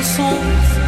我送。